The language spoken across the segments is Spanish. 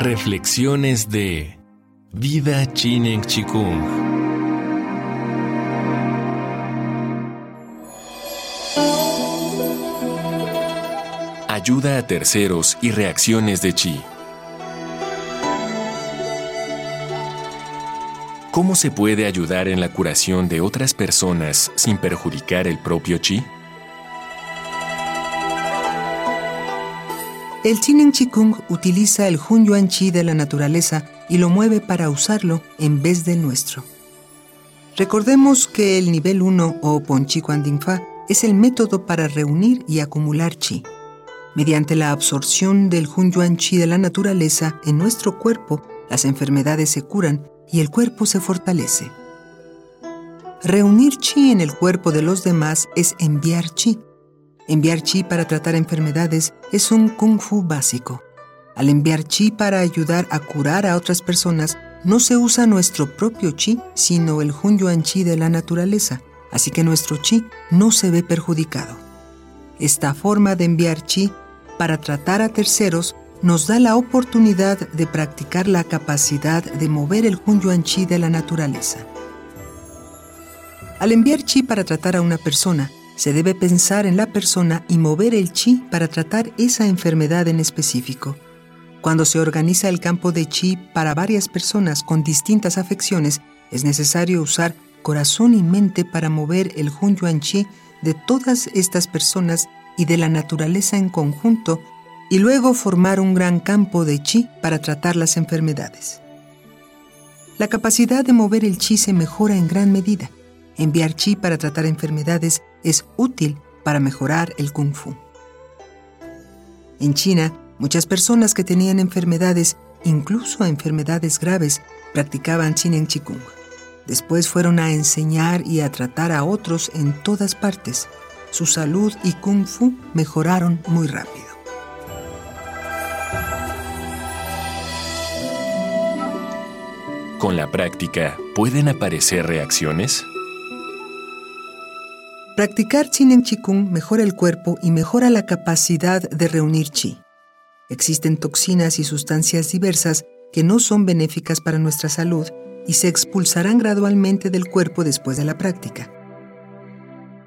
Reflexiones de Vida Chinen Chikung. Ayuda a terceros y reacciones de chi. ¿Cómo se puede ayudar en la curación de otras personas sin perjudicar el propio chi? El Chinen Chikung utiliza el Hun Yuan Chi de la naturaleza y lo mueve para usarlo en vez del nuestro. Recordemos que el nivel 1 o Pon Chi Quan Ding Fa es el método para reunir y acumular chi. Mediante la absorción del Hun Yuan Chi de la naturaleza en nuestro cuerpo, las enfermedades se curan y el cuerpo se fortalece. Reunir chi en el cuerpo de los demás es enviar chi Enviar chi para tratar enfermedades es un kung fu básico. Al enviar chi para ayudar a curar a otras personas, no se usa nuestro propio chi, sino el Hun Yuan Chi de la naturaleza, así que nuestro chi no se ve perjudicado. Esta forma de enviar chi para tratar a terceros nos da la oportunidad de practicar la capacidad de mover el Hun Yuan Chi de la naturaleza. Al enviar chi para tratar a una persona, se debe pensar en la persona y mover el chi para tratar esa enfermedad en específico. Cuando se organiza el campo de chi para varias personas con distintas afecciones, es necesario usar corazón y mente para mover el Hun Yuan Chi de todas estas personas y de la naturaleza en conjunto y luego formar un gran campo de chi para tratar las enfermedades. La capacidad de mover el chi se mejora en gran medida. Enviar chi para tratar enfermedades es útil para mejorar el kung fu. En China, muchas personas que tenían enfermedades, incluso enfermedades graves, practicaban Chinen Chikung. Después fueron a enseñar y a tratar a otros en todas partes. Su salud y kung fu mejoraron muy rápido. Con la práctica, ¿pueden aparecer reacciones? Practicar Chinen Chikung mejora el cuerpo y mejora la capacidad de reunir chi. Existen toxinas y sustancias diversas que no son benéficas para nuestra salud y se expulsarán gradualmente del cuerpo después de la práctica.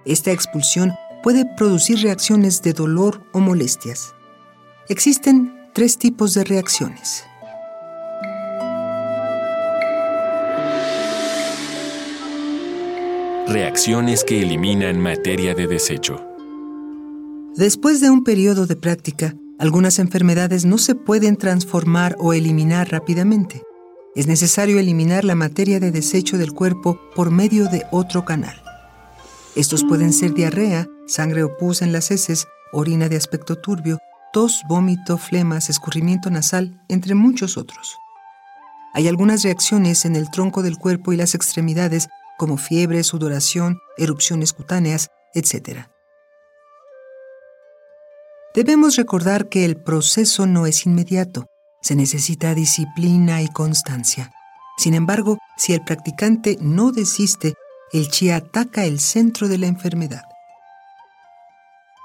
Esta expulsión puede producir reacciones de dolor o molestias. Existen tres tipos de reacciones. Reacciones que eliminan materia de desecho. Después de un periodo de práctica, algunas enfermedades no se pueden transformar o eliminar rápidamente. Es necesario eliminar la materia de desecho del cuerpo por medio de otro canal. Estos pueden ser diarrea, sangre o pus en las heces, orina de aspecto turbio, tos, vómito, flemas, escurrimiento nasal, entre muchos otros. Hay algunas reacciones en el tronco del cuerpo y las extremidades como fiebre, sudoración, erupciones cutáneas, etc. Debemos recordar que el proceso no es inmediato, se necesita disciplina y constancia. Sin embargo, si el practicante no desiste, el chi ataca el centro de la enfermedad.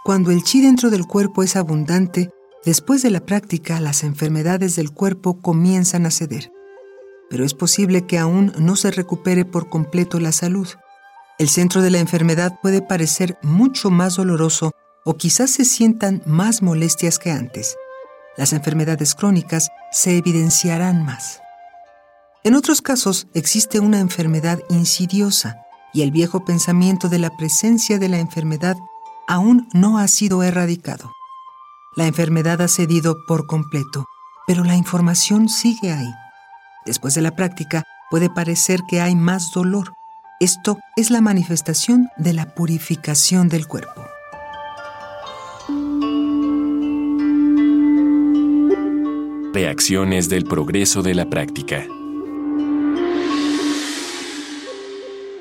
Cuando el chi dentro del cuerpo es abundante, después de la práctica las enfermedades del cuerpo comienzan a ceder pero es posible que aún no se recupere por completo la salud. El centro de la enfermedad puede parecer mucho más doloroso o quizás se sientan más molestias que antes. Las enfermedades crónicas se evidenciarán más. En otros casos existe una enfermedad insidiosa y el viejo pensamiento de la presencia de la enfermedad aún no ha sido erradicado. La enfermedad ha cedido por completo, pero la información sigue ahí. Después de la práctica, puede parecer que hay más dolor. Esto es la manifestación de la purificación del cuerpo. Reacciones del progreso de la práctica.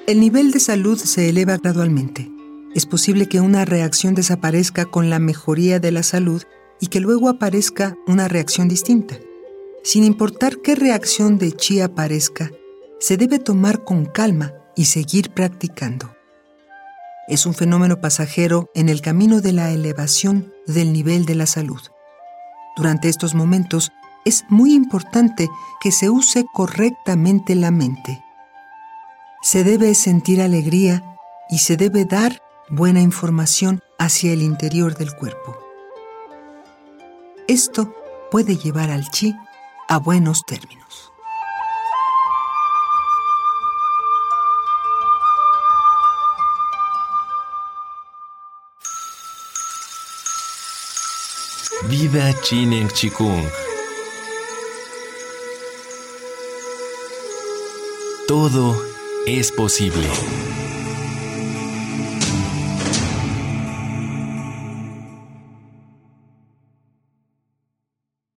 El nivel de salud se eleva gradualmente. Es posible que una reacción desaparezca con la mejoría de la salud y que luego aparezca una reacción distinta. Sin importar qué reacción de chi aparezca, se debe tomar con calma y seguir practicando. Es un fenómeno pasajero en el camino de la elevación del nivel de la salud. Durante estos momentos, es muy importante que se use correctamente la mente. Se debe sentir alegría y se debe dar buena información hacia el interior del cuerpo. Esto puede llevar al chi a buenos términos. Vida Chinen Chikung. Todo es posible.